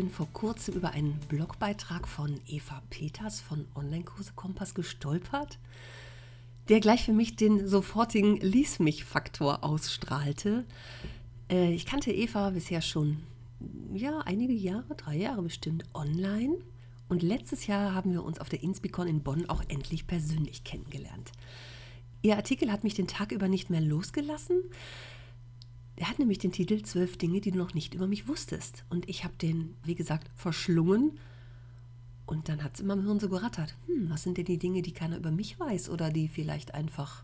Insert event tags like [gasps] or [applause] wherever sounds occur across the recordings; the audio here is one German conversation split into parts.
Bin vor kurzem über einen Blogbeitrag von Eva Peters von Online-Kurse Kompass gestolpert, der gleich für mich den sofortigen Lies mich-Faktor ausstrahlte. Äh, ich kannte Eva bisher schon, ja, einige Jahre, drei Jahre bestimmt, online. Und letztes Jahr haben wir uns auf der Inspicon in Bonn auch endlich persönlich kennengelernt. Ihr Artikel hat mich den Tag über nicht mehr losgelassen. Er hat nämlich den Titel Zwölf Dinge, die du noch nicht über mich wusstest. Und ich habe den, wie gesagt, verschlungen. Und dann hat es immer im Hirn so gerattert. Hm, was sind denn die Dinge, die keiner über mich weiß oder die vielleicht einfach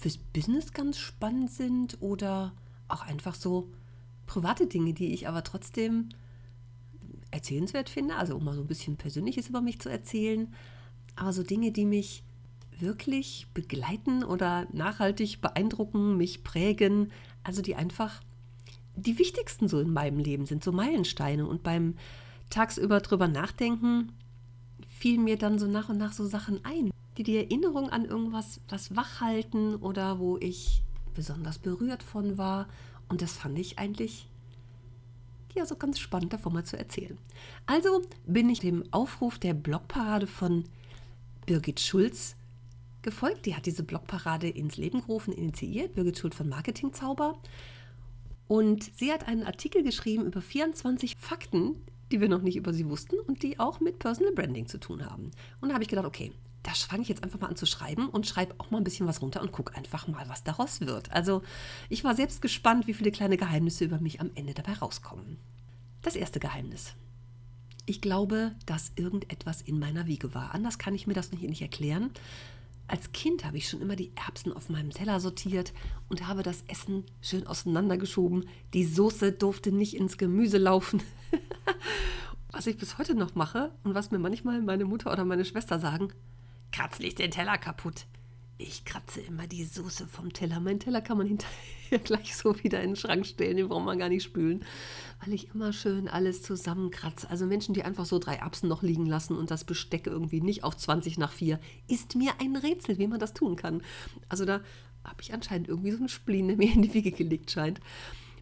fürs Business ganz spannend sind oder auch einfach so private Dinge, die ich aber trotzdem erzählenswert finde. Also um mal so ein bisschen Persönliches über mich zu erzählen. Aber so Dinge, die mich wirklich begleiten oder nachhaltig beeindrucken, mich prägen, also die einfach die wichtigsten so in meinem Leben sind, so Meilensteine. Und beim tagsüber drüber nachdenken fielen mir dann so nach und nach so Sachen ein, die die Erinnerung an irgendwas was wachhalten oder wo ich besonders berührt von war. Und das fand ich eigentlich ja so ganz spannend davon mal zu erzählen. Also bin ich dem Aufruf der Blogparade von Birgit Schulz gefolgt. Die hat diese Blogparade ins Leben gerufen, initiiert, Birgit Schuld von Marketingzauber. Und sie hat einen Artikel geschrieben über 24 Fakten, die wir noch nicht über sie wussten und die auch mit Personal Branding zu tun haben. Und da habe ich gedacht, okay, da fange ich jetzt einfach mal an zu schreiben und schreibe auch mal ein bisschen was runter und gucke einfach mal, was daraus wird. Also ich war selbst gespannt, wie viele kleine Geheimnisse über mich am Ende dabei rauskommen. Das erste Geheimnis. Ich glaube, dass irgendetwas in meiner Wiege war. Anders kann ich mir das nicht, nicht erklären. Als Kind habe ich schon immer die Erbsen auf meinem Teller sortiert und habe das Essen schön auseinandergeschoben. Die Soße durfte nicht ins Gemüse laufen. [laughs] was ich bis heute noch mache und was mir manchmal meine Mutter oder meine Schwester sagen, kratz nicht den Teller kaputt. Ich kratze immer die Soße vom Teller. Mein Teller kann man hinterher [laughs] gleich so wieder in den Schrank stellen, den braucht man gar nicht spülen, weil ich immer schön alles zusammenkratze. Also Menschen, die einfach so drei Erbsen noch liegen lassen und das Besteck irgendwie nicht auf 20 nach 4, ist mir ein Rätsel, wie man das tun kann. Also da habe ich anscheinend irgendwie so einen Spleen, der mir [laughs] in die Wiege gelegt scheint.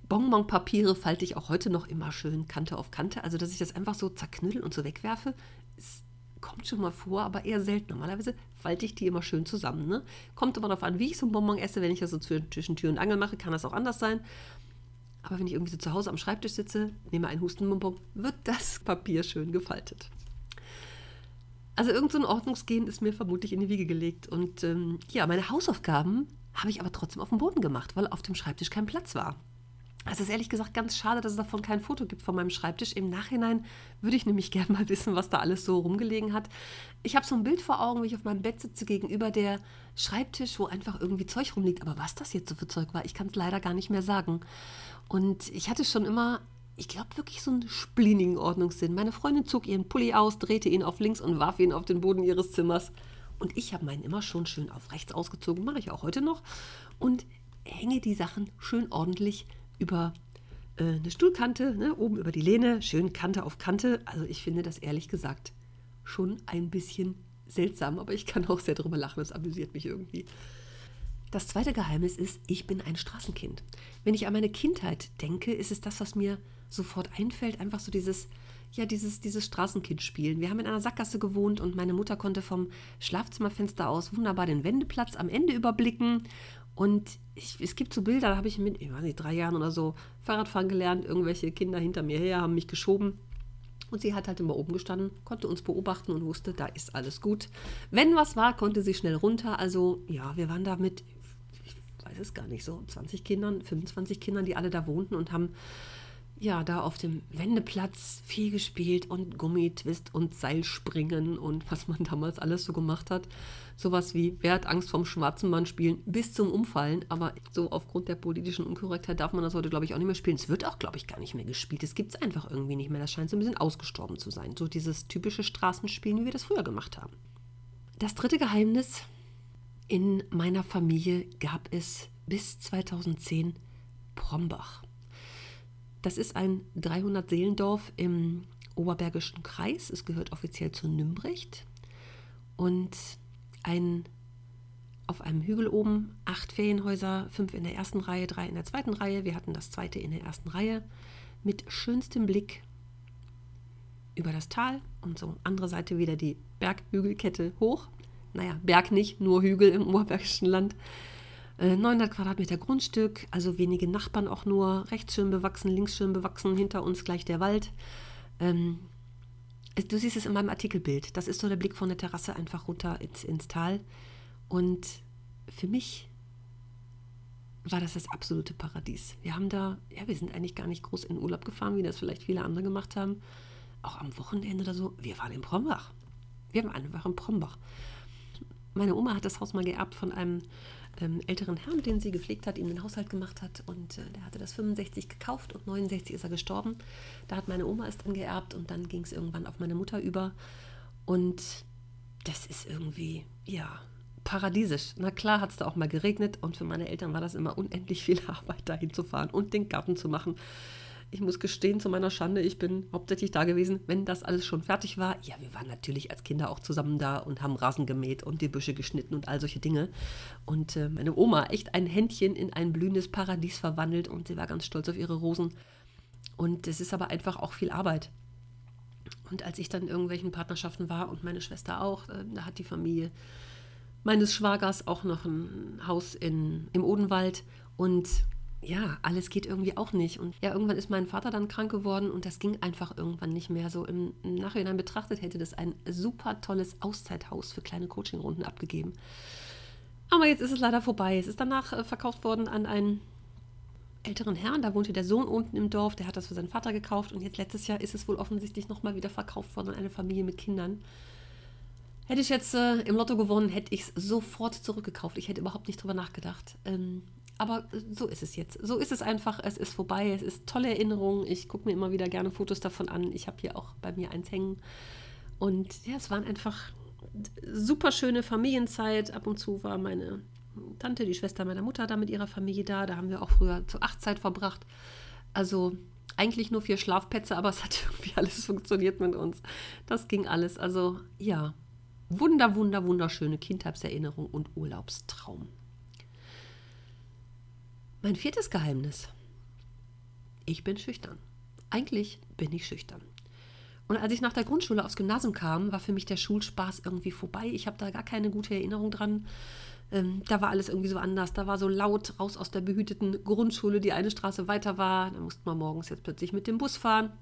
Bonbonpapiere falte ich auch heute noch immer schön Kante auf Kante. Also, dass ich das einfach so zerknüttel und so wegwerfe, ist kommt schon mal vor, aber eher selten. Normalerweise falte ich die immer schön zusammen. Ne? Kommt immer darauf an, wie ich so ein Bonbon esse. Wenn ich das so zwischen Tür und Angel mache, kann das auch anders sein. Aber wenn ich irgendwie so zu Hause am Schreibtisch sitze, nehme einen Hustenbonbon, wird das [laughs] Papier schön gefaltet. Also irgend so Ordnungsgehen ist mir vermutlich in die Wiege gelegt. Und ähm, ja, meine Hausaufgaben habe ich aber trotzdem auf dem Boden gemacht, weil auf dem Schreibtisch kein Platz war. Es ist ehrlich gesagt ganz schade, dass es davon kein Foto gibt von meinem Schreibtisch. Im Nachhinein würde ich nämlich [laughs] gerne mal wissen, was da alles so rumgelegen hat. Ich habe so ein Bild vor Augen, wie ich auf meinem Bett sitze gegenüber der Schreibtisch, wo einfach irgendwie Zeug rumliegt. Aber was das jetzt so für Zeug war, ich kann es leider gar nicht mehr sagen. Und ich hatte schon immer, ich glaube wirklich so einen splinigen Ordnungssinn. Meine Freundin zog ihren Pulli aus, drehte ihn auf links und warf ihn auf den Boden ihres Zimmers. Und ich habe meinen immer schon schön auf rechts ausgezogen, mache ich auch heute noch. Und hänge die Sachen schön ordentlich über äh, eine Stuhlkante, ne, oben über die Lehne, schön Kante auf Kante. Also ich finde das ehrlich gesagt schon ein bisschen seltsam, aber ich kann auch sehr drüber lachen, das amüsiert mich irgendwie. Das zweite Geheimnis ist, ich bin ein Straßenkind. Wenn ich an meine Kindheit denke, ist es das, was mir sofort einfällt, einfach so dieses, ja, dieses, dieses Straßenkind spielen. Wir haben in einer Sackgasse gewohnt und meine Mutter konnte vom Schlafzimmerfenster aus wunderbar den Wendeplatz am Ende überblicken und ich, es gibt so Bilder, da habe ich mit, ich weiß nicht, drei Jahren oder so Fahrradfahren gelernt. Irgendwelche Kinder hinter mir her haben mich geschoben. Und sie hat halt immer oben gestanden, konnte uns beobachten und wusste, da ist alles gut. Wenn was war, konnte sie schnell runter. Also ja, wir waren da mit, ich weiß es gar nicht, so 20 Kindern, 25 Kindern, die alle da wohnten und haben ja, da auf dem Wendeplatz viel gespielt und Gummitwist und Seilspringen und [laughs] was man damals alles so gemacht hat. Sowas wie, wer hat Angst vom schwarzen Mann spielen, bis zum Umfallen. Aber so aufgrund der politischen Unkorrektheit darf man das heute, glaube ich, auch nicht mehr spielen. Es wird auch, glaube ich, gar nicht mehr gespielt. Es gibt es einfach irgendwie nicht mehr. Das scheint so ein bisschen ausgestorben zu sein. So dieses typische Straßenspielen, wie wir das früher gemacht haben. Das dritte Geheimnis. In meiner Familie gab es bis 2010 Prombach. Das ist ein 300-Seelendorf im Oberbergischen Kreis. Es gehört offiziell zu Nümbrecht. Und ein, auf einem Hügel oben acht Ferienhäuser, fünf in der ersten Reihe, drei in der zweiten Reihe. Wir hatten das zweite in der ersten Reihe mit schönstem Blick über das Tal und so andere Seite wieder die Berghügelkette hoch. Naja, Berg nicht, nur Hügel im Oberbergischen Land. 900 äh, Quadratmeter Grundstück, also wenige Nachbarn auch nur, rechts schön bewachsen, links schön bewachsen, hinter uns gleich der Wald. Ähm, du siehst es in meinem Artikelbild. Das ist so der Blick von der Terrasse einfach runter ins, ins Tal. Und für mich war das das absolute Paradies. Wir haben da, ja, wir sind eigentlich gar nicht groß in Urlaub gefahren, wie das vielleicht viele andere gemacht haben. Auch am Wochenende oder so. Wir waren in Prombach. Wir waren einfach in Prombach. Meine Oma hat das Haus mal geerbt von einem ähm, älteren Herrn, den sie gepflegt hat, ihm den Haushalt gemacht hat. Und äh, der hatte das 65 gekauft und 69 ist er gestorben. Da hat meine Oma es dann geerbt und dann ging es irgendwann auf meine Mutter über. Und das ist irgendwie, ja, paradiesisch. Na klar hat es da auch mal geregnet und für meine Eltern war das immer unendlich viel [laughs] Arbeit, dahin zu fahren und den Garten zu machen. Ich muss gestehen, zu meiner Schande, ich bin hauptsächlich da gewesen, wenn das alles schon fertig war. Ja, wir waren natürlich als Kinder auch zusammen da und haben Rasen gemäht und die Büsche geschnitten und all solche Dinge. Und äh, meine Oma echt ein Händchen in ein blühendes Paradies verwandelt und sie war ganz stolz auf ihre Rosen. Und es ist aber einfach auch viel Arbeit. Und als ich dann in irgendwelchen Partnerschaften war und meine Schwester auch, äh, da hat die Familie meines Schwagers auch noch ein Haus in, im Odenwald. Und ja, alles geht irgendwie auch nicht. Und ja, irgendwann ist mein Vater dann krank geworden und das ging einfach irgendwann nicht mehr. So im, Nachhinein betrachtet hätte das ein super tolles Auszeithaus für kleine Coachingrunden abgegeben. Aber jetzt ist es leider vorbei. Es ist danach äh, verkauft worden an einen älteren Herrn. Da wohnte der Sohn unten im Dorf. Der hat das für seinen Vater gekauft. Und jetzt letztes Jahr ist es wohl offensichtlich nochmal wieder verkauft worden an eine Familie mit Kindern. Hätte ich jetzt äh, im Lotto gewonnen, hätte ich es sofort zurückgekauft. Ich hätte überhaupt nicht drüber nachgedacht. Ähm, aber so ist es jetzt. So ist es einfach. Es ist vorbei. Es ist tolle Erinnerung. Ich gucke mir immer wieder gerne Fotos davon an. Ich habe hier auch bei mir eins hängen. Und ja, es waren einfach super schöne Familienzeit. Ab und zu war meine Tante, die Schwester meiner Mutter, da mit ihrer Familie da. Da haben wir auch früher zur Achtzeit verbracht. Also eigentlich nur vier Schlafplätze, aber [laughs] es hat irgendwie alles funktioniert mit uns. Das ging alles. Also ja, wunder, wunder, wunderschöne Kindheitserinnerung und Urlaubstraum. Mein viertes Geheimnis. Ich bin schüchtern. Eigentlich bin ich schüchtern. Und als ich nach der Grundschule aufs Gymnasium kam, war für mich der Schulspaß irgendwie vorbei. Ich habe da gar keine gute Erinnerung dran. Ähm, da war alles irgendwie so anders. Da war so laut raus aus der behüteten Grundschule, die eine Straße weiter war. Da musste man morgens jetzt plötzlich mit dem Bus fahren.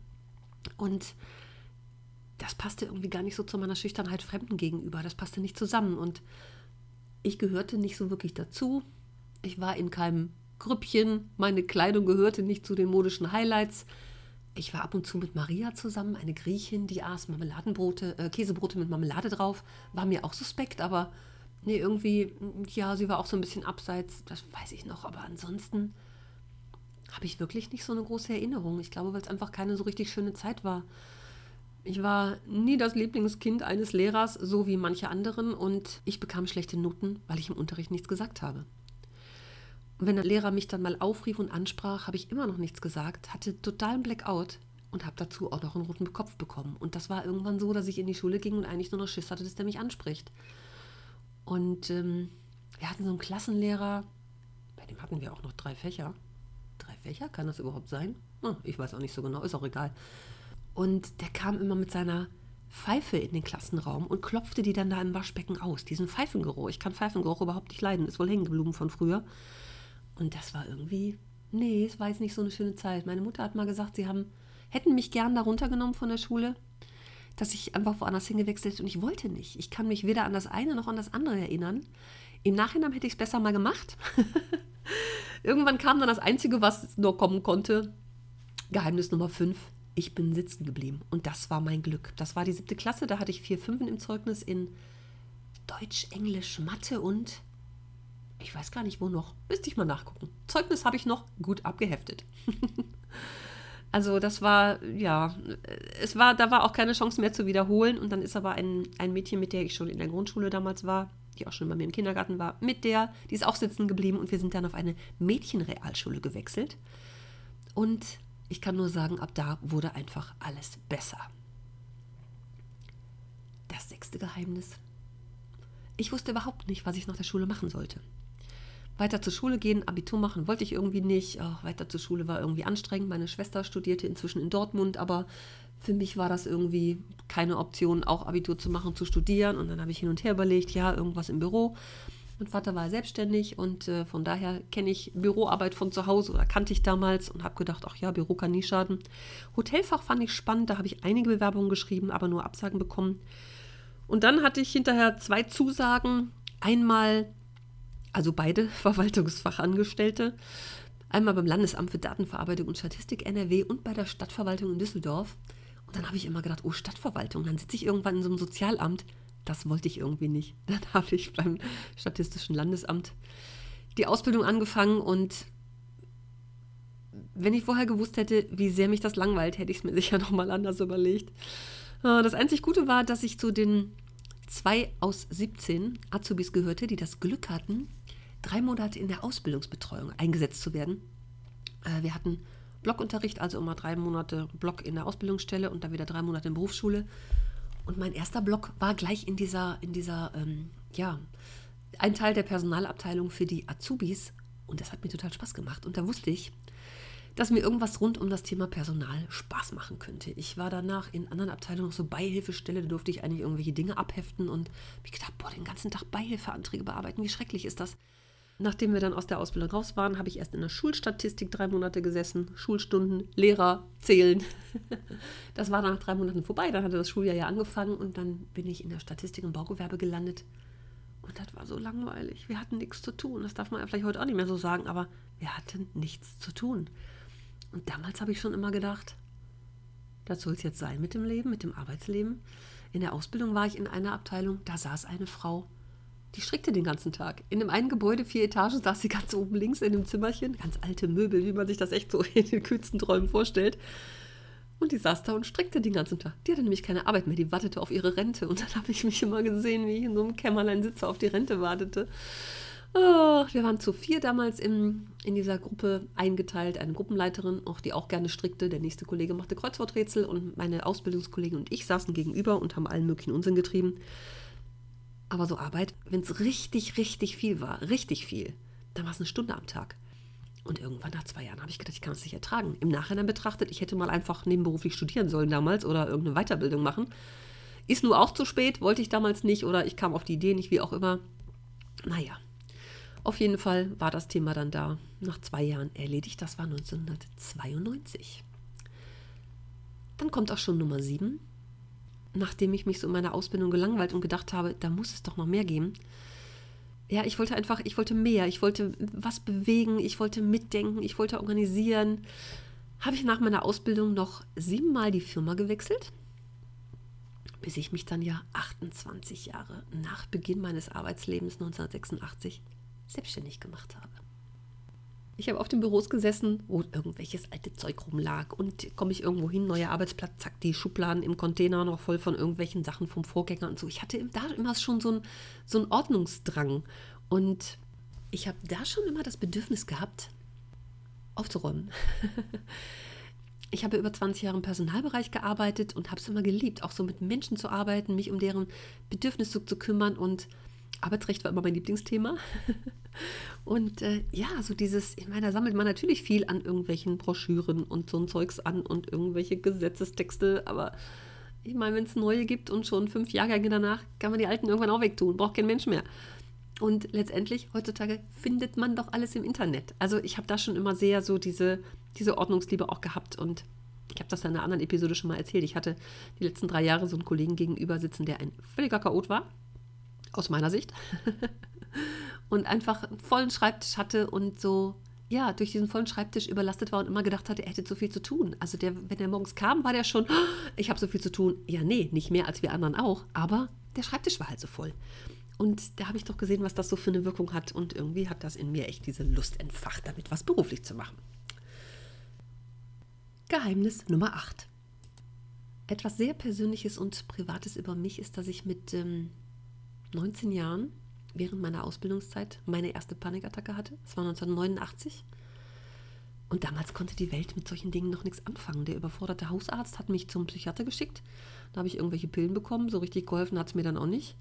Und das passte irgendwie gar nicht so zu meiner Schüchternheit Fremden gegenüber. Das passte nicht zusammen. Und ich gehörte nicht so wirklich dazu. Ich war in keinem Grüppchen. Meine Kleidung gehörte nicht zu den modischen Highlights. Ich war ab und zu mit Maria zusammen, eine Griechin, die aß Marmeladenbrote, äh, Käsebrote mit Marmelade drauf. War mir auch suspekt, aber nee, irgendwie, ja, sie war auch so ein bisschen abseits, das weiß ich noch. Aber ansonsten habe ich wirklich nicht so eine große Erinnerung. Ich glaube, weil es einfach keine so richtig schöne Zeit war. Ich war nie das Lieblingskind eines Lehrers, so wie manche anderen, und ich bekam schlechte Noten, weil ich im Unterricht nichts gesagt habe. Und wenn der Lehrer mich dann mal aufrief und ansprach, habe ich immer noch nichts gesagt, hatte totalen Blackout und habe dazu auch noch einen roten Kopf bekommen. Und das war irgendwann so, dass ich in die Schule ging und eigentlich nur noch Schiss hatte, dass der mich anspricht. Und ähm, wir hatten so einen Klassenlehrer, bei dem hatten wir auch noch drei Fächer. Drei Fächer? Kann das überhaupt sein? Oh, ich weiß auch nicht so genau, ist auch egal. Und der kam immer mit seiner Pfeife in den Klassenraum und klopfte die dann da im Waschbecken aus. Diesen Pfeifengeruch. Ich kann Pfeifengeruch überhaupt nicht leiden, ist wohl hängen geblieben von früher. Und das war irgendwie, nee, es war jetzt nicht so eine schöne Zeit. Meine Mutter hat mal gesagt, sie haben, hätten mich gern da runtergenommen von der Schule, dass ich einfach woanders hingewechselt hätte und ich wollte nicht. Ich kann mich weder an das eine noch an das andere erinnern. Im Nachhinein hätte ich es besser mal gemacht. [laughs] Irgendwann kam dann das Einzige, was nur kommen konnte. Geheimnis Nummer 5, ich bin sitzen geblieben. Und das war mein Glück. Das war die siebte Klasse, da hatte ich vier Fünfen im Zeugnis in Deutsch, Englisch, Mathe und ich weiß gar nicht wo noch. Müsste ich mal nachgucken. Zeugnis habe ich noch gut abgeheftet. [laughs] also das war, ja, es war, da war auch keine Chance mehr zu wiederholen. Und dann ist aber ein, ein Mädchen, mit der ich schon in der Grundschule damals war, die auch schon bei mir im Kindergarten war, mit der, die ist auch sitzen geblieben und wir sind dann auf eine Mädchenrealschule gewechselt. Und ich kann nur sagen, ab da wurde einfach alles besser. Das sechste Geheimnis. Ich wusste überhaupt nicht, was ich nach der Schule machen sollte. Weiter zur Schule gehen, Abitur machen wollte ich irgendwie nicht. Ach, weiter zur Schule war irgendwie anstrengend. Meine Schwester studierte inzwischen in Dortmund, aber für mich war das irgendwie keine Option, auch Abitur zu machen, zu studieren. Und dann habe ich hin und her überlegt, ja, irgendwas im Büro. Mein Vater war selbstständig und äh, von daher kenne ich Büroarbeit von zu Hause oder kannte ich damals und habe gedacht, ach ja, Büro kann nie schaden. Hotelfach fand ich spannend, da habe ich einige Bewerbungen geschrieben, aber nur Absagen bekommen. Und dann hatte ich hinterher zwei Zusagen. Einmal, also beide [laughs] Verwaltungsfachangestellte, einmal beim Landesamt für Datenverarbeitung und Statistik NRW und bei der Stadtverwaltung in Düsseldorf. Und dann habe ich immer gedacht, oh, Stadtverwaltung, dann sitze ich irgendwann in so einem Sozialamt. Das wollte ich irgendwie nicht. [laughs] Dann habe ich beim Statistischen Landesamt die Ausbildung angefangen und wenn ich vorher gewusst hätte, wie sehr mich das langweilt, hätte ich es mir [laughs] sicher nochmal anders überlegt. Äh, das einzig Gute war, dass ich zu den zwei aus 17 Azubis gehörte, die das Glück hatten, drei Monate in der Ausbildungsbetreuung eingesetzt zu werden. Äh, wir hatten Blockunterricht, also immer drei Monate Block in der Ausbildungsstelle und dann wieder drei Monate in Berufsschule. Und mein erster Block war gleich in dieser, in dieser, ähm, ja, ein Teil der Personalabteilung für die Azubis. Und das hat mir total Spaß gemacht. Und da wusste ich, dass mir irgendwas rund um das Thema Personal Spaß machen könnte. Ich war danach in anderen Abteilungen noch so Beihilfestelle, da durfte ich eigentlich irgendwelche Dinge abheften und mich gedacht, boah, den ganzen Tag Beihilfeanträge bearbeiten, wie schrecklich ist das? Nachdem wir dann aus der Ausbildung raus waren, habe ich erst in der Schulstatistik drei Monate gesessen, Schulstunden, Lehrer, Zählen. [laughs] Das war nach drei Monaten vorbei, dann hatte das Schuljahr ja angefangen und dann bin ich in der Statistik und Baugewerbe gelandet. Und das war so langweilig. Wir hatten nichts zu tun. Das darf man ja vielleicht heute auch nicht mehr so sagen, aber wir hatten nichts zu tun. Und damals habe ich schon immer gedacht, das soll es jetzt sein mit dem Leben, mit dem Arbeitsleben. In der Ausbildung war ich in einer Abteilung, da saß eine Frau, die strickte den ganzen Tag. In dem einen Gebäude, vier Etagen, saß sie ganz oben links in dem Zimmerchen, ganz alte Möbel, wie man sich das echt so in den kühlsten Träumen vorstellt. Und die saß da und strickte den ganzen Tag. Die hatte nämlich keine Arbeit mehr, die wartete auf ihre Rente. Und dann habe ich mich immer gesehen, wie ich in so einem Kämmerlein sitze, auf die Rente wartete. Oh, wir waren zu vier damals in, in dieser Gruppe eingeteilt. Eine Gruppenleiterin, auch die auch gerne strickte. Der nächste Kollege machte Kreuzworträtsel und meine Ausbildungskollegin und ich saßen gegenüber und haben allen möglichen Unsinn getrieben. Aber so Arbeit, wenn es richtig, richtig viel war, richtig viel, dann war es eine Stunde am Tag. Und irgendwann nach zwei Jahren habe ich gedacht, ich kann es nicht ertragen. Im Nachhinein betrachtet, ich hätte mal einfach nebenberuflich studieren sollen damals oder irgendeine Weiterbildung machen. Ist nur auch zu spät, wollte ich damals nicht oder ich kam auf die Idee nicht, wie auch immer. Naja, auf jeden Fall war das Thema dann da nach zwei Jahren erledigt. Das war 1992. Dann kommt auch schon Nummer sieben. Nachdem ich mich so in meiner Ausbildung gelangweilt und gedacht habe, da muss es doch noch mehr geben. Ja, ich wollte einfach, ich wollte mehr, ich wollte was bewegen, ich wollte mitdenken, ich wollte organisieren. Habe ich nach meiner Ausbildung noch siebenmal die Firma gewechselt, bis ich mich dann ja 28 Jahre nach Beginn meines Arbeitslebens 1986 selbstständig gemacht habe. Ich habe auf den Büros gesessen, wo irgendwelches alte Zeug rumlag und komme ich irgendwo hin, neuer Arbeitsplatz, zack, die Schubladen im Container noch voll von irgendwelchen Sachen vom Vorgänger und so. Ich hatte da immer schon so einen so einen Ordnungsdrang und ich habe da schon immer das Bedürfnis gehabt, aufzuräumen. [laughs] ich habe über 20 Jahre im Personalbereich gearbeitet und habe es immer geliebt, auch so mit Menschen zu arbeiten, mich um deren Bedürfnisse zu kümmern und Arbeitsrecht war immer mein Lieblingsthema. [laughs] Und äh, ja, so dieses, ich meine, da sammelt man natürlich viel an irgendwelchen Broschüren und so ein Zeugs an und irgendwelche Gesetzestexte, aber ich meine, wenn es neue gibt und schon fünf Jahrgänge danach, kann man die alten irgendwann auch wegtun, braucht kein Mensch mehr. Und letztendlich, heutzutage findet man doch alles im Internet. Also ich habe da schon immer sehr so diese, diese Ordnungsliebe auch gehabt und ich habe das in einer anderen Episode schon mal erzählt. Ich hatte die letzten drei Jahre so einen Kollegen gegenüber sitzen, der ein völliger Chaot war aus meiner Sicht. [laughs] und einfach einen vollen Schreibtisch hatte und so ja, durch diesen vollen Schreibtisch überlastet war und immer gedacht hatte, er hätte zu viel zu tun. Also der, wenn er morgens kam, war der schon, oh, [gasps] ich habe so viel zu tun. Ja, nee, nicht mehr als wir anderen auch, aber der Schreibtisch war halt so voll. Und da habe ich doch gesehen, was das so für eine Wirkung hat. Und irgendwie hat das in mir echt diese Lust entfacht, damit was beruflich zu machen. Geheimnis Nummer 8. Etwas sehr Persönliches und Privates über mich ist, dass ich mit ähm, 19 Jahren während meiner Ausbildungszeit meine erste Panikattacke hatte. Das war 1989. Und damals konnte die Welt mit solchen Dingen noch nichts anfangen. Der überforderte Hausarzt hat mich zum Psychiater geschickt. Da habe ich irgendwelche Pillen bekommen. So richtig geholfen hat es mir dann auch nicht.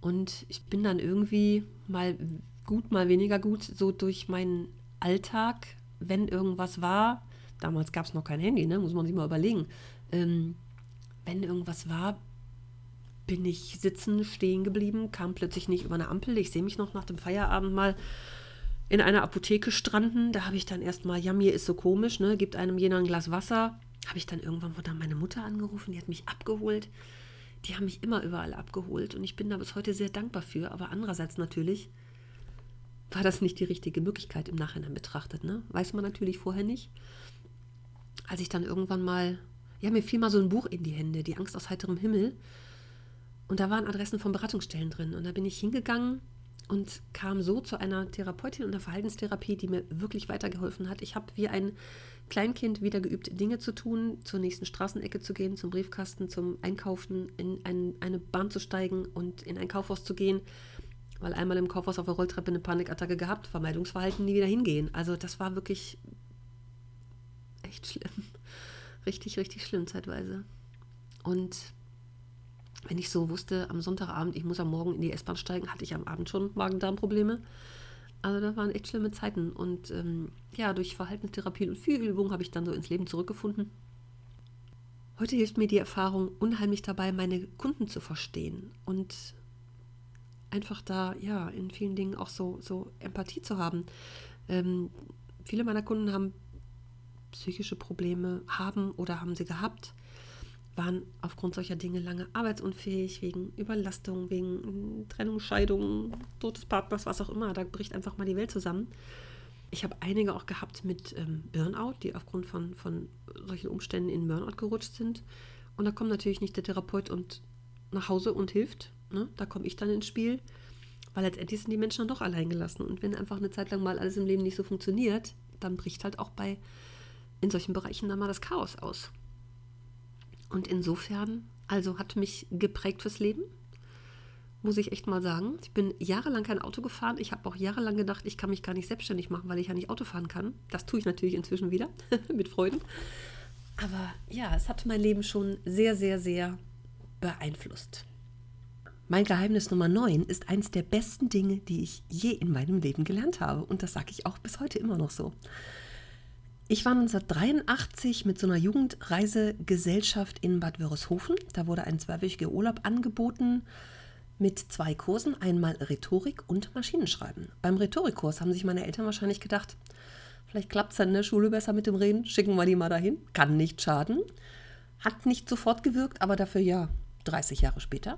Und ich bin dann irgendwie mal gut, mal weniger gut so durch meinen Alltag, wenn irgendwas war. Damals gab es noch kein Handy, ne? muss man sich mal überlegen. Ähm, wenn irgendwas war, bin ich sitzen, stehen geblieben, kam plötzlich nicht über eine Ampel. Ich sehe mich noch nach dem Feierabend mal in einer Apotheke stranden. Da habe ich dann erstmal, ja, mir ist so komisch, ne? Gibt einem jener ein Glas Wasser. Habe ich dann irgendwann wurde dann meine Mutter angerufen, die hat mich abgeholt. Die haben mich immer überall abgeholt und ich bin da bis heute sehr dankbar für. Aber andererseits natürlich war das nicht die richtige Möglichkeit im Nachhinein betrachtet. Ne? Weiß man natürlich vorher nicht. Als ich dann irgendwann mal, ja, mir fiel mal so ein Buch in die Hände, Die Angst aus heiterem Himmel. Und da waren Adressen von Beratungsstellen drin. Und da bin ich hingegangen und kam so zu einer Therapeutin und einer Verhaltenstherapie, die mir wirklich weitergeholfen hat. Ich habe wie ein Kleinkind wieder geübt, Dinge zu tun, zur nächsten Straßenecke zu gehen, zum Briefkasten, zum Einkaufen, in ein, eine Bahn zu steigen und in ein Kaufhaus zu gehen, weil einmal im Kaufhaus auf der Rolltreppe eine Panikattacke gehabt, Vermeidungsverhalten, nie wieder hingehen. Also das war wirklich echt schlimm. [laughs] Richtig, richtig schlimm zeitweise. Und wenn ich so wusste, am Sonntagabend, ich muss am Morgen in die S-Bahn steigen, hatte ich am Abend schon Magen-Darm-Probleme. Also da waren echt schlimme Zeiten. Und ähm, ja, durch Verhaltenstherapie und viel Übung habe ich dann so ins Leben zurückgefunden. Heute hilft mir die Erfahrung unheimlich dabei, meine Kunden zu verstehen und einfach da, ja, in vielen Dingen auch so, so Empathie zu haben. Ähm, viele meiner Kunden haben psychische Probleme, haben oder haben sie gehabt waren aufgrund solcher Dinge lange arbeitsunfähig, wegen Überlastung, wegen Trennung, Scheidung, Tod des Partners, was auch immer. Da bricht einfach mal die Welt zusammen. Ich habe einige auch gehabt mit ähm, Burnout, die aufgrund von, von solchen Umständen in Burnout gerutscht sind. Und da kommt natürlich nicht der Therapeut und nach Hause und hilft. Ne? Da komme ich dann ins Spiel, weil letztendlich sind die Menschen dann doch allein gelassen. Und wenn einfach eine Zeit lang mal alles im Leben nicht so funktioniert, dann bricht halt auch bei in solchen Bereichen dann mal das Chaos aus. Und insofern, also hat mich geprägt fürs Leben, muss ich echt mal sagen. Ich bin jahrelang kein Auto gefahren. Ich habe auch jahrelang gedacht, ich kann mich gar nicht selbstständig machen, weil ich ja nicht Auto fahren kann. Das tue ich natürlich inzwischen wieder, [laughs] mit Freuden. Aber ja, es hat mein Leben schon sehr, sehr, sehr beeinflusst. Mein Geheimnis Nummer 9 ist eines der besten Dinge, die ich je in meinem Leben gelernt habe. Und das sage ich auch bis heute immer noch so. Ich war 1983 mit so einer Jugendreisegesellschaft in Bad Wörishofen. Da wurde ein zweiwöchiger Urlaub angeboten mit zwei Kursen, einmal Rhetorik und Maschinenschreiben. Beim Rhetorikkurs haben sich meine Eltern wahrscheinlich gedacht, vielleicht klappt es in der Schule besser mit dem Reden, schicken wir die mal dahin, kann nicht schaden. Hat nicht sofort gewirkt, aber dafür ja 30 Jahre später.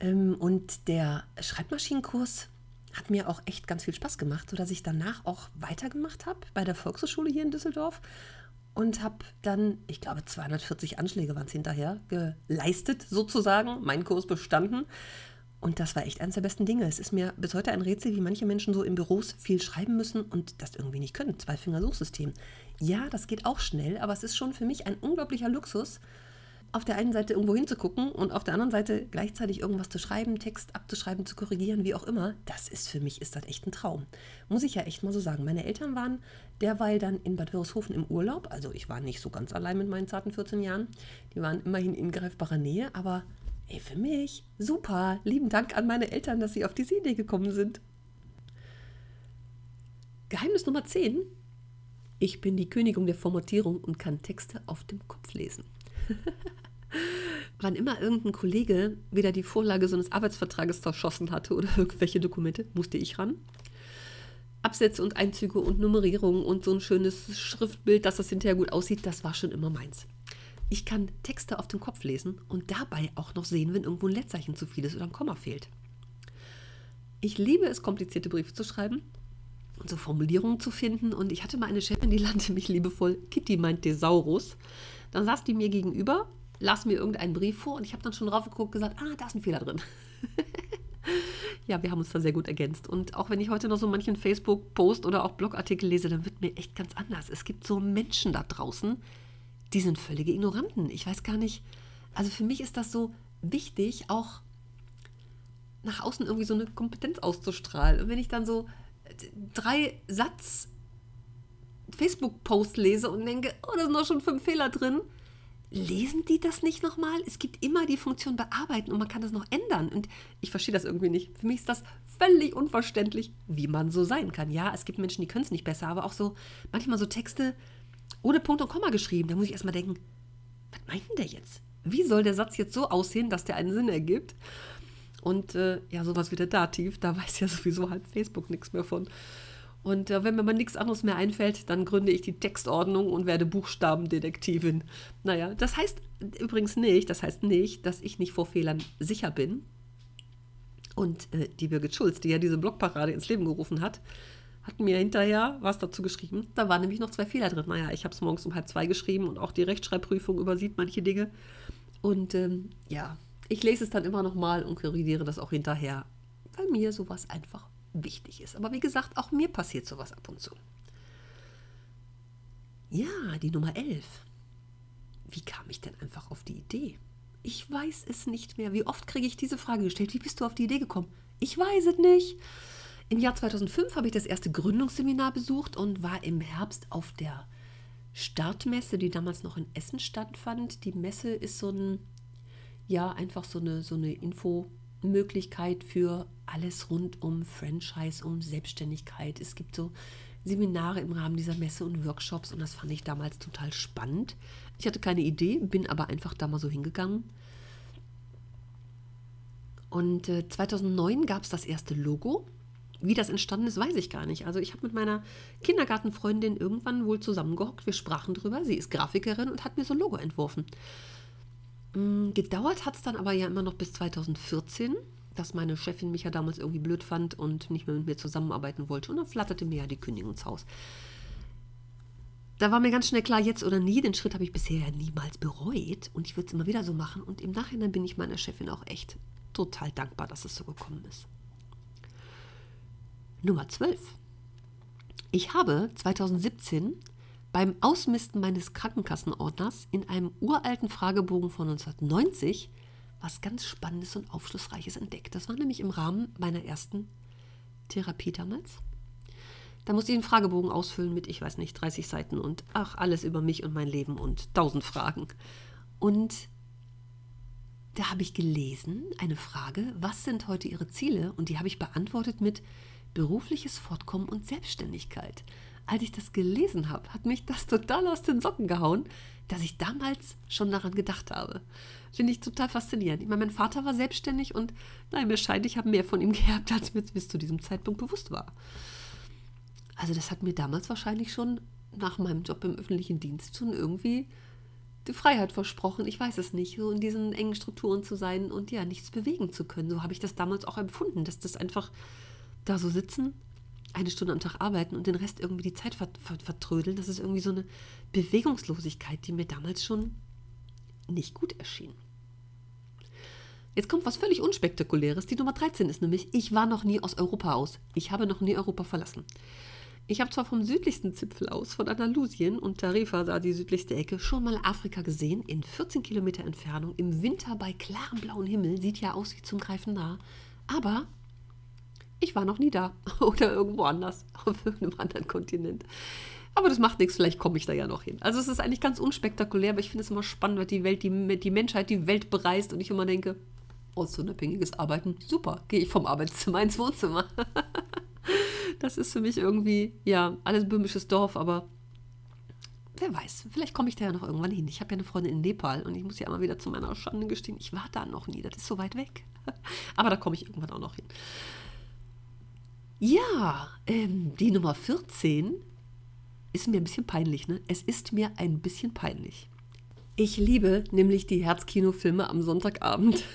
Ähm, und der Schreibmaschinenkurs hat mir auch echt ganz viel Spaß gemacht, sodass ich danach auch weitergemacht habe bei der Volkshochschule hier in Düsseldorf und habe dann, ich glaube, 240 Anschläge waren es hinterher, geleistet sozusagen, meinen Kurs bestanden. Und das war echt eines der besten Dinge. Es ist mir bis heute ein Rätsel, wie manche Menschen so in Büros viel schreiben müssen und das irgendwie nicht können. Zwei-Finger-Suchsystem. Ja, das geht auch schnell, aber es ist schon für mich ein unglaublicher Luxus, auf der einen Seite irgendwo hinzugucken und auf der anderen Seite gleichzeitig irgendwas zu schreiben, Text abzuschreiben, zu korrigieren, wie auch immer, das ist für mich, ist das echt ein Traum. Muss ich ja echt mal so sagen. Meine Eltern waren derweil dann in Bad Wörishofen im Urlaub, also ich war nicht so ganz allein mit meinen zarten 14 Jahren, die waren immerhin in greifbarer Nähe, aber ey, für mich super, lieben Dank an meine Eltern, dass sie auf diese Idee gekommen sind. Geheimnis Nummer 10. Ich bin die Königin der Formatierung und kann Texte auf dem Kopf lesen. [laughs] Wann immer irgendein Kollege wieder die Vorlage so eines Arbeitsvertrages zerschossen hatte oder [laughs] irgendwelche Dokumente, musste ich ran. Absätze und Einzüge und Nummerierung und so ein schönes Schriftbild, dass das hinterher gut aussieht, das war schon immer meins. Ich kann Texte auf dem Kopf lesen und dabei auch noch sehen, wenn irgendwo ein Lettzeichen zu viel ist oder ein Komma fehlt. Ich liebe es, komplizierte Briefe zu schreiben und so Formulierungen zu finden. Und ich hatte mal eine Chefin, die [laughs] nannte mich liebevoll Kitty meint Thesaurus. Dann saß die mir gegenüber, las mir irgendeinen Brief vor und ich habe dann schon drauf geguckt und gesagt, ah, da ist ein Fehler drin. [laughs] ja, wir haben uns da sehr gut ergänzt. Und auch wenn ich heute noch so manchen Facebook-Post oder auch Blogartikel lese, dann wird mir echt ganz anders. Es gibt so Menschen da draußen, die sind völlige Ignoranten. Ich weiß gar nicht, also für mich ist das so wichtig, auch nach außen irgendwie so eine Kompetenz auszustrahlen. Und wenn ich dann so drei Satz Facebook-Post lese und denke, oh, da sind doch schon fünf Fehler drin, lesen die das nicht nochmal? Es gibt immer die Funktion bearbeiten und man kann das noch ändern. Und ich verstehe das irgendwie nicht. Für mich ist das völlig unverständlich, wie man so sein kann. Ja, es gibt Menschen, die können es nicht besser, aber auch so manchmal so Texte ohne Punkt und Komma geschrieben. Da muss ich erstmal denken, was meint denn der jetzt? Wie soll der Satz jetzt so aussehen, dass der einen Sinn ergibt? Und äh, ja, sowas wie der Dativ, da weiß ja sowieso halb Facebook nichts mehr von. Und äh, wenn mir mal nichts anderes mehr einfällt, dann gründe ich die Textordnung und werde Buchstabendetektivin. Naja, das heißt übrigens nicht, das heißt nicht, dass ich nicht vor Fehlern sicher bin. Und äh, die Birgit Schulz, die ja diese Blogparade ins Leben gerufen hat, hat mir hinterher was dazu geschrieben. Da waren nämlich noch zwei Fehler drin. Naja, ich habe es morgens um halb zwei geschrieben und auch die Rechtschreibprüfung übersieht manche Dinge. Und ähm, ja, ich lese es dann immer noch mal und korrigiere das auch hinterher, weil mir sowas einfach wichtig ist. Aber wie gesagt, auch mir passiert sowas ab und zu. Ja, die Nummer 11. Wie kam ich denn einfach auf die Idee? Ich weiß es nicht mehr. Wie oft kriege ich diese Frage gestellt? Wie bist du auf die Idee gekommen? Ich weiß es nicht. Im Jahr 2005 habe ich das erste Gründungsseminar besucht und war im Herbst auf der Startmesse, die damals noch in Essen stattfand. Die Messe ist so ein, ja, einfach so eine, so eine Infomöglichkeit für alles rund um Franchise, um Selbstständigkeit. Es gibt so Seminare im Rahmen dieser Messe und Workshops und das fand ich damals total spannend. Ich hatte keine Idee, bin aber einfach da mal so hingegangen. Und äh, 2009 gab es das erste Logo. Wie das entstanden ist, weiß ich gar nicht. Also ich habe mit meiner Kindergartenfreundin irgendwann wohl zusammengehockt. Wir sprachen drüber. Sie ist Grafikerin und hat mir so ein Logo entworfen. Mm, gedauert hat es dann aber ja immer noch bis 2014 dass meine Chefin mich ja damals irgendwie blöd fand und nicht mehr mit mir zusammenarbeiten wollte. Und dann flatterte mir ja die Kündigung ins Haus. Da war mir ganz schnell klar, jetzt oder nie. Den Schritt habe ich bisher ja niemals bereut und ich würde es immer wieder so machen. Und im Nachhinein bin ich meiner Chefin auch echt total dankbar, dass es so gekommen ist. Nummer 12. Ich habe 2017 beim Ausmisten meines Krankenkassenordners in einem uralten Fragebogen von 1990 was ganz Spannendes und Aufschlussreiches entdeckt. Das war nämlich im Rahmen meiner ersten Therapie damals. Da musste ich einen Fragebogen ausfüllen mit, ich weiß nicht, 30 Seiten und ach, alles über mich und mein Leben und tausend Fragen. Und da habe ich gelesen, eine Frage, was sind heute Ihre Ziele? Und die habe ich beantwortet mit berufliches Fortkommen und Selbstständigkeit. Als ich das gelesen habe, hat mich das total aus den Socken gehauen, dass ich damals schon daran gedacht habe. Finde ich total faszinierend. Ich meine, mein Vater war selbstständig und nein, mir scheint, ich habe mehr von ihm [laughs] gehabt, als mir bis zu diesem Zeitpunkt bewusst war. Also das hat mir damals wahrscheinlich schon nach meinem Job im öffentlichen Dienst schon irgendwie die Freiheit versprochen. Ich weiß es nicht, so in diesen engen Strukturen zu sein und ja, nichts bewegen zu können. So habe ich das damals auch empfunden, dass das einfach da so sitzen, eine Stunde am Tag arbeiten und den Rest irgendwie die Zeit vertrödeln. Das ist irgendwie so eine Bewegungslosigkeit, die mir damals schon nicht gut erschien. Jetzt kommt was völlig Unspektakuläres. Die Nummer 13 ist nämlich, ich war noch nie aus Europa aus. Ich habe noch nie Europa verlassen. Ich habe zwar vom südlichsten Zipfel aus, von Andalusien und Tarifa, da die südlichste Ecke, schon mal Afrika gesehen, in 14 Kilometer Entfernung, im Winter bei klarem blauen Himmel, sieht ja aus wie zum Greifen nah. Aber ich war noch nie da [laughs] oder irgendwo anders, [laughs] auf irgendeinem anderen Kontinent. Aber das macht nichts, vielleicht komme ich da ja noch hin. Also es ist eigentlich ganz unspektakulär, aber ich finde es immer spannend, weil die Welt, die, die Menschheit die Welt bereist und ich immer denke, ortsunabhängiges Arbeiten, super, gehe ich vom Arbeitszimmer ins Wohnzimmer. [laughs] das ist für mich irgendwie, ja, alles böhmisches Dorf, aber wer weiß, vielleicht komme ich da ja noch irgendwann hin. Ich habe ja eine Freundin in Nepal und ich muss ja immer wieder zu meiner Schande gestehen, ich war da noch nie, das ist so weit weg. aber da komme ich irgendwann auch noch hin. Ja, ähm, die Nummer 14 ist mir ein bisschen peinlich, ne? Es ist mir ein bisschen peinlich. Ich liebe nämlich die Herzkinofilme am Sonntagabend. [laughs]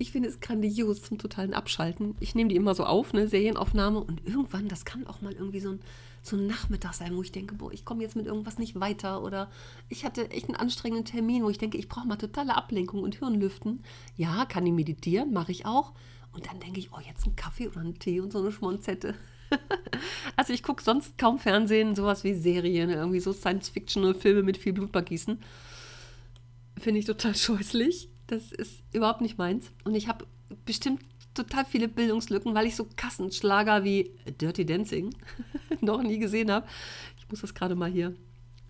Ich finde es grandios zum totalen Abschalten. Ich nehme die immer so auf, eine Serienaufnahme und irgendwann, das kann auch mal irgendwie so ein, so ein Nachmittag sein, wo ich denke, boah, ich komme jetzt mit irgendwas nicht weiter oder ich hatte echt einen anstrengenden Termin, wo ich denke, ich brauche mal totale Ablenkung und Hirnlüften. Ja, kann ich meditieren, mache ich auch. Und dann denke ich, oh, jetzt ein Kaffee oder einen Tee und so eine Schmonzette. [laughs] also ich gucke sonst kaum Fernsehen, sowas wie Serien, irgendwie so Science-Fiction-Filme mit viel Blutbagießen. Finde ich total [laughs] scheußlich. Das ist überhaupt nicht meins. Und ich habe bestimmt total viele Bildungslücken, weil ich so Kassenschlager wie Dirty Dancing [laughs] noch nie gesehen habe. Ich muss das gerade mal hier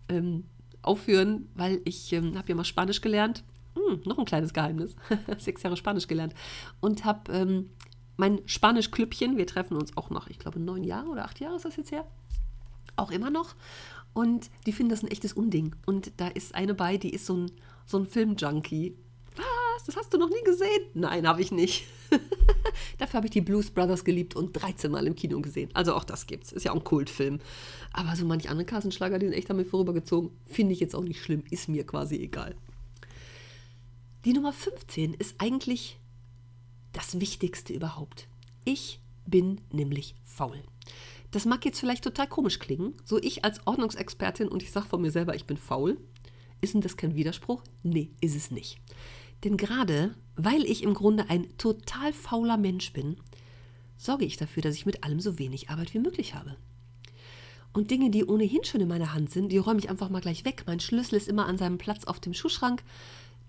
ähm, aufführen, weil ich ähm, habe ja mal Spanisch gelernt. Hm, noch ein kleines Geheimnis. [laughs] Sechs Jahre Spanisch gelernt. Und habe ähm, mein Spanisch-Klüppchen, wir treffen uns auch noch, ich glaube, neun Jahre oder acht Jahre ist das jetzt her. Auch immer noch. Und die finden das ein echtes Unding. Und da ist eine bei, die ist so ein, so ein Film-Junkie was? Das hast du noch nie gesehen? Nein, habe ich nicht. [laughs] Dafür habe ich die Blues Brothers geliebt und 13 Mal im Kino gesehen. Also auch das gibt's. Ist ja auch ein Kultfilm. Aber so manch andere Kassenschlager, die sind echt damit vorübergezogen, finde ich jetzt auch nicht schlimm. Ist mir quasi egal. Die Nummer 15 ist eigentlich das Wichtigste überhaupt. Ich bin nämlich faul. Das mag jetzt vielleicht total komisch klingen. So ich als Ordnungsexpertin und ich sage von mir selber, ich bin faul. Ist denn das kein Widerspruch? Nee, ist es nicht. Denn gerade weil ich im Grunde ein total fauler Mensch bin, sorge ich dafür, dass ich mit allem so wenig Arbeit wie möglich habe. Und Dinge, die ohnehin schon in meiner Hand sind, die räume ich einfach mal gleich weg. Mein Schlüssel ist immer an seinem Platz auf dem Schuhschrank.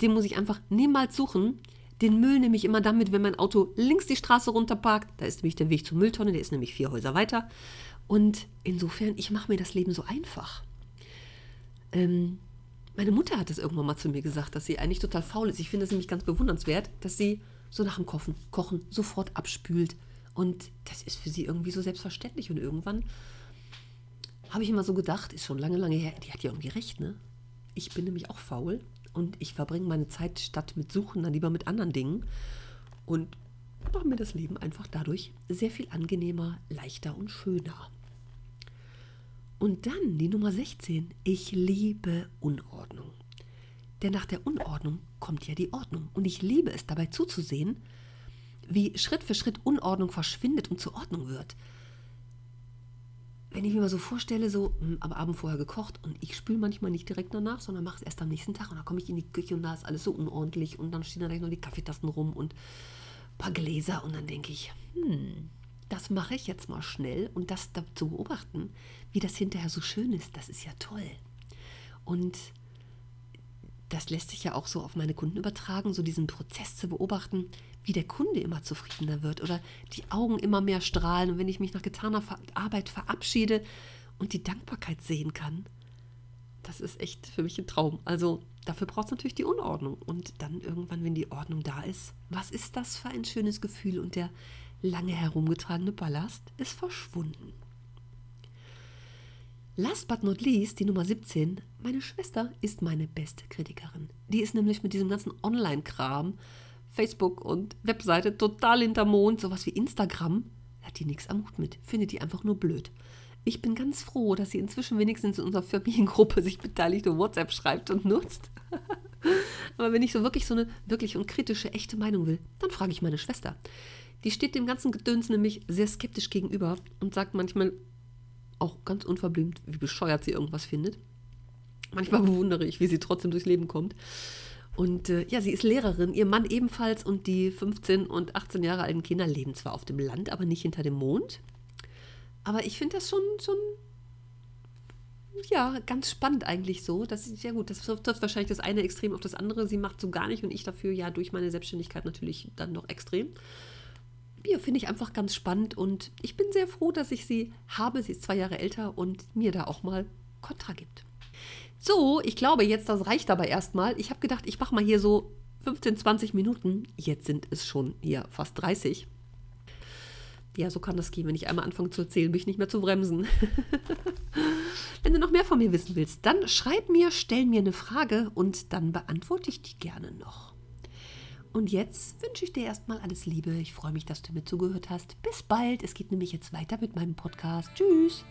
Den muss ich einfach niemals suchen. Den Müll nehme ich immer damit, wenn mein Auto links die Straße runterparkt. Da ist nämlich der Weg zur Mülltonne, der ist nämlich vier Häuser weiter. Und insofern, ich mache mir das Leben so einfach. Ähm, meine Mutter hat das irgendwann mal zu mir gesagt, dass sie eigentlich total faul ist. Ich finde es nämlich ganz bewundernswert, dass sie so nach dem Kochen, Kochen sofort abspült. Und das ist für sie irgendwie so selbstverständlich. Und irgendwann habe ich immer so gedacht, ist schon lange, lange her, die hat ja irgendwie recht, ne? Ich bin nämlich auch faul und ich verbringe meine Zeit statt mit Suchen dann lieber mit anderen Dingen und mache mir das Leben einfach dadurch sehr viel angenehmer, leichter und schöner. Und dann die Nummer 16. Ich liebe Unordnung. Denn nach der Unordnung kommt ja die Ordnung. Und ich liebe es dabei zuzusehen, wie Schritt für Schritt Unordnung verschwindet und zur Ordnung wird. Wenn ich mir mal so vorstelle, so hm, am Abend vorher gekocht und ich spüle manchmal nicht direkt danach, sondern mache es erst am nächsten Tag und dann komme ich in die Küche und da ist alles so unordentlich und dann stehen da gleich noch die Kaffeetassen rum und ein paar Gläser und dann denke ich, hm, das mache ich jetzt mal schnell und das zu beobachten, wie das hinterher so schön ist, das ist ja toll. Und das lässt sich ja auch so auf meine Kunden übertragen, so diesen Prozess zu beobachten, wie der Kunde immer zufriedener wird oder die Augen immer mehr strahlen. Und wenn ich mich nach getaner Arbeit verabschiede und die Dankbarkeit sehen kann, das ist echt für mich ein Traum. Also dafür braucht es natürlich die Unordnung. Und dann irgendwann, wenn die Ordnung da ist, was ist das für ein schönes Gefühl? Und der lange herumgetragene Ballast ist verschwunden. Last but not least, die Nummer 17. Meine Schwester ist meine beste Kritikerin. Die ist nämlich mit diesem ganzen Online-Kram, Facebook und Webseite total hinterm Mond, sowas wie Instagram, hat die nichts am Hut mit. Findet die einfach nur blöd. Ich bin ganz froh, dass sie inzwischen wenigstens in unserer Familiengruppe sich beteiligt und WhatsApp schreibt und nutzt. [laughs] Aber wenn ich so wirklich so eine wirklich und kritische, echte Meinung will, dann frage ich meine Schwester. Die steht dem ganzen Gedöns nämlich sehr skeptisch gegenüber und sagt manchmal auch ganz unverblümt, wie bescheuert sie irgendwas findet. Manchmal [laughs] bewundere ich, wie sie trotzdem durchs Leben kommt. Und äh, ja, sie ist Lehrerin, ihr Mann ebenfalls und die 15 und 18 Jahre alten Kinder leben zwar auf dem Land, aber nicht hinter dem Mond. Aber ich finde das schon, schon, ja, ganz spannend eigentlich so. Das ist ja gut, das trifft wahrscheinlich das eine Extrem auf das andere. Sie macht so gar nicht und ich dafür ja durch meine Selbstständigkeit natürlich dann noch extrem ja, finde ich einfach ganz spannend und ich bin sehr froh, dass ich sie habe. Sie ist zwei Jahre älter und mir da auch mal Kontra gibt. So, ich glaube jetzt, das reicht aber erstmal. Ich habe gedacht, ich mache mal hier so 15, 20 Minuten. Jetzt sind es schon hier fast 30. Ja, so kann das gehen. Wenn ich einmal anfange zu erzählen, bin ich nicht mehr zu bremsen. [laughs] Wenn du noch mehr von mir wissen willst, dann schreib mir, stell mir eine Frage und dann beantworte ich die gerne noch. Und jetzt wünsche ich dir erstmal alles Liebe. Ich freue mich, dass du mir zugehört hast. Bis bald. Es geht nämlich jetzt weiter mit meinem Podcast. Tschüss.